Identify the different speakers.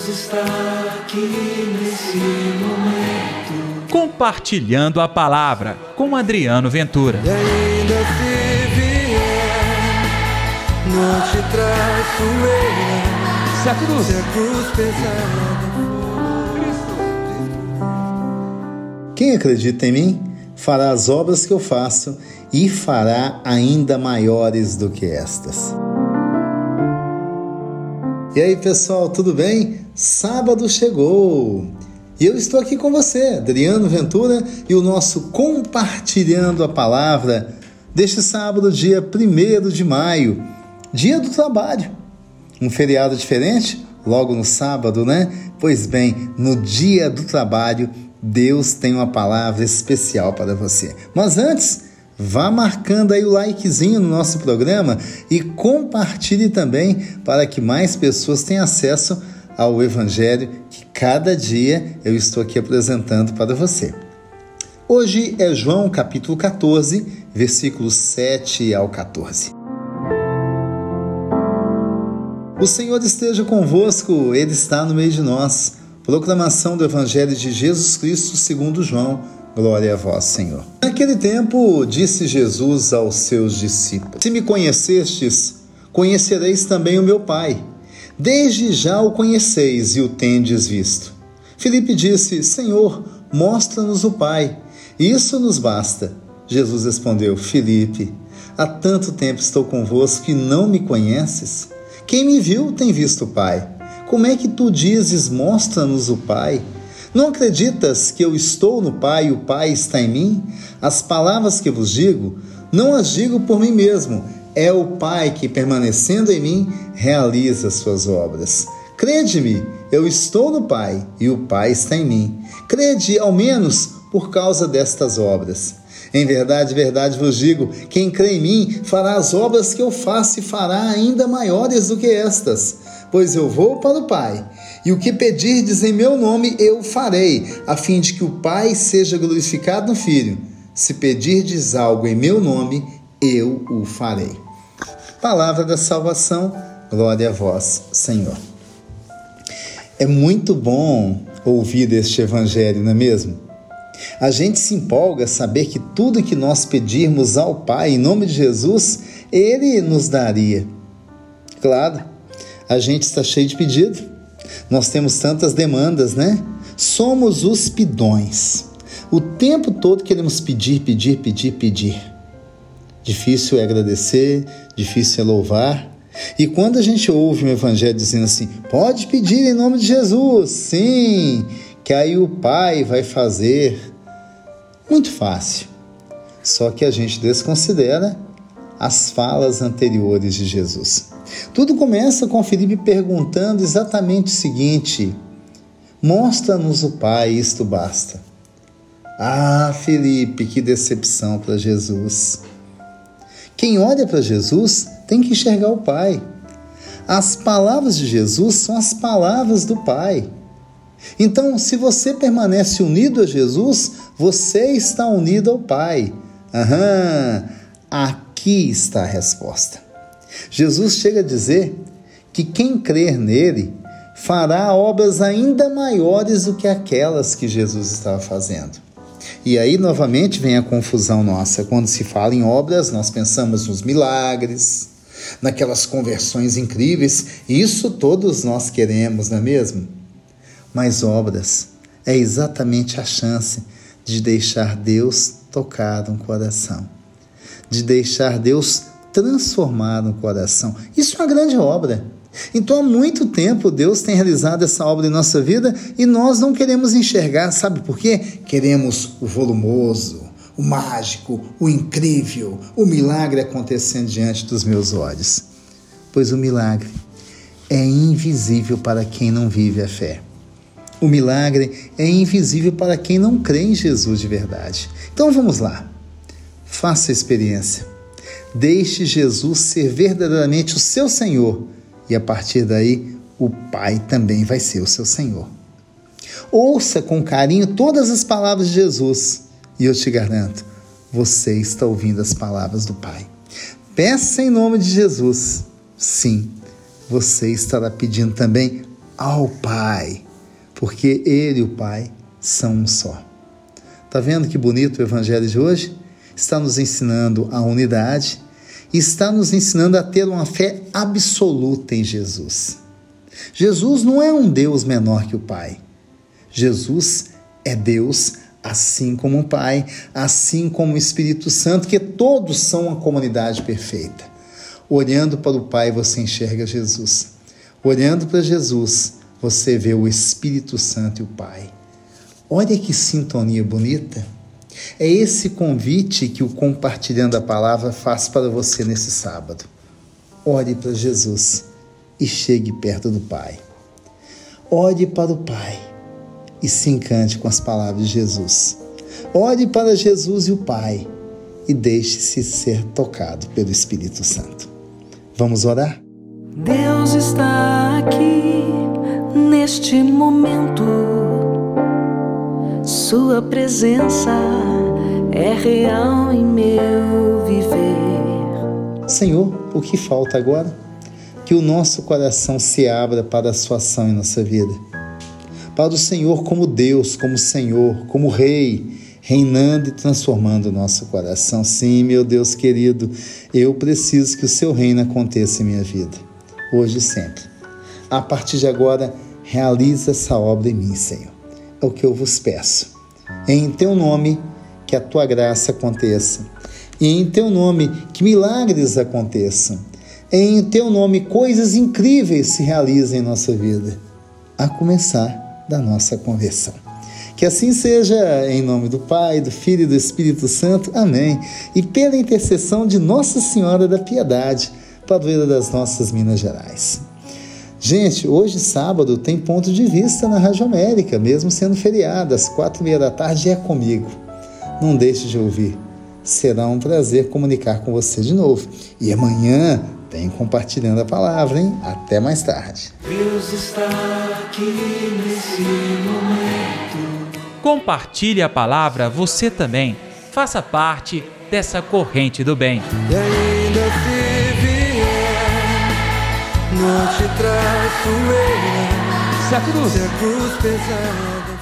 Speaker 1: Deus está aqui nesse momento.
Speaker 2: Compartilhando a palavra com Adriano Ventura.
Speaker 1: E ainda se vier, não te traço eu.
Speaker 2: Se a cruz,
Speaker 1: Se a cruz pesada
Speaker 3: Quem acredita em mim fará as obras que eu faço e fará ainda maiores do que estas. E aí, pessoal, tudo bem? Sábado chegou! E eu estou aqui com você, Adriano Ventura, e o nosso Compartilhando a Palavra deste sábado, dia 1 de maio, dia do trabalho. Um feriado diferente, logo no sábado, né? Pois bem, no dia do trabalho, Deus tem uma palavra especial para você. Mas antes, vá marcando aí o likezinho no nosso programa e compartilhe também para que mais pessoas tenham acesso ao Evangelho que cada dia eu estou aqui apresentando para você. Hoje é João capítulo 14, versículos 7 ao 14. O Senhor esteja convosco, Ele está no meio de nós. Proclamação do Evangelho de Jesus Cristo segundo João. Glória a vós, Senhor. Naquele tempo, disse Jesus aos seus discípulos: Se me conhecestes, conhecereis também o meu Pai. Desde já o conheceis e o tendes visto. Filipe disse: Senhor, mostra-nos o Pai. Isso nos basta. Jesus respondeu: Filipe, há tanto tempo estou convosco e não me conheces? Quem me viu tem visto o Pai. Como é que tu dizes, mostra-nos o Pai? Não acreditas que eu estou no Pai e o Pai está em mim? As palavras que vos digo, não as digo por mim mesmo. É o Pai que, permanecendo em mim, realiza as suas obras. Crede-me, eu estou no Pai e o Pai está em mim. Crede, ao menos, por causa destas obras. Em verdade, verdade vos digo: quem crê em mim fará as obras que eu faço e fará ainda maiores do que estas. Pois eu vou para o Pai, e o que pedirdes em meu nome eu farei, a fim de que o Pai seja glorificado no Filho. Se pedirdes algo em meu nome, eu o farei. Palavra da salvação, glória a vós, Senhor. É muito bom ouvir este evangelho, não é mesmo? A gente se empolga saber que tudo que nós pedirmos ao Pai em nome de Jesus, Ele nos daria. Claro, a gente está cheio de pedido. Nós temos tantas demandas, né? Somos os pidões. O tempo todo queremos pedir, pedir, pedir, pedir. Difícil é agradecer, difícil é louvar. E quando a gente ouve um evangelho dizendo assim, pode pedir em nome de Jesus, sim, que aí o Pai vai fazer. Muito fácil. Só que a gente desconsidera as falas anteriores de Jesus. Tudo começa com Felipe perguntando exatamente o seguinte: Mostra-nos o Pai, isto basta. Ah, Felipe, que decepção para Jesus. Quem olha para Jesus tem que enxergar o Pai. As palavras de Jesus são as palavras do Pai. Então, se você permanece unido a Jesus, você está unido ao Pai. Aham, aqui está a resposta. Jesus chega a dizer que quem crer nele fará obras ainda maiores do que aquelas que Jesus estava fazendo. E aí, novamente, vem a confusão nossa. Quando se fala em obras, nós pensamos nos milagres, naquelas conversões incríveis. Isso todos nós queremos, não é mesmo? Mas obras é exatamente a chance de deixar Deus tocar um coração, de deixar Deus transformar um coração. Isso é uma grande obra. Então, há muito tempo, Deus tem realizado essa obra em nossa vida e nós não queremos enxergar, sabe por quê? Queremos o volumoso, o mágico, o incrível, o milagre acontecendo diante dos meus olhos. Pois o milagre é invisível para quem não vive a fé. O milagre é invisível para quem não crê em Jesus de verdade. Então vamos lá. Faça a experiência. Deixe Jesus ser verdadeiramente o seu Senhor e a partir daí o Pai também vai ser o seu Senhor. Ouça com carinho todas as palavras de Jesus e eu te garanto, você está ouvindo as palavras do Pai. Peça em nome de Jesus. Sim, você estará pedindo também ao Pai, porque Ele e o Pai são um só. Tá vendo que bonito o Evangelho de hoje? Está nos ensinando a unidade e está nos ensinando a ter uma fé absoluta em Jesus. Jesus não é um Deus menor que o Pai. Jesus é Deus assim como o Pai, assim como o Espírito Santo, que todos são uma comunidade perfeita. Olhando para o Pai, você enxerga Jesus. Olhando para Jesus, você vê o Espírito Santo e o Pai. Olha que sintonia bonita. É esse convite que o compartilhando a palavra faz para você nesse sábado. Ore para Jesus e chegue perto do Pai. Ore para o Pai e se encante com as palavras de Jesus. Ore para Jesus e o Pai e deixe-se ser tocado pelo Espírito Santo. Vamos orar?
Speaker 1: Deus está aqui neste momento. Sua presença é real em meu viver.
Speaker 3: Senhor, o que falta agora? Que o nosso coração se abra para a sua ação em nossa vida. Para o Senhor como Deus, como Senhor, como Rei, reinando e transformando o nosso coração. Sim, meu Deus querido, eu preciso que o seu reino aconteça em minha vida, hoje e sempre. A partir de agora, realize essa obra em mim, Senhor. É o que eu vos peço. Em teu nome, que a tua graça aconteça. E em teu nome, que milagres aconteçam. Em teu nome, coisas incríveis se realizem em nossa vida. A começar da nossa conversão. Que assim seja, em nome do Pai, do Filho e do Espírito Santo. Amém. E pela intercessão de Nossa Senhora da Piedade, padroeira das nossas Minas Gerais. Gente, hoje sábado tem ponto de vista na Rádio América, mesmo sendo feriado, às quatro e meia da tarde é comigo. Não deixe de ouvir. Será um prazer comunicar com você de novo. E amanhã tem compartilhando a palavra, hein? Até mais tarde.
Speaker 1: Deus está aqui nesse momento.
Speaker 2: Compartilhe a palavra você também. Faça parte dessa corrente do bem.
Speaker 1: E ainda se vier, não te traço eu.
Speaker 2: Se a cruz
Speaker 1: Se a cruz pesada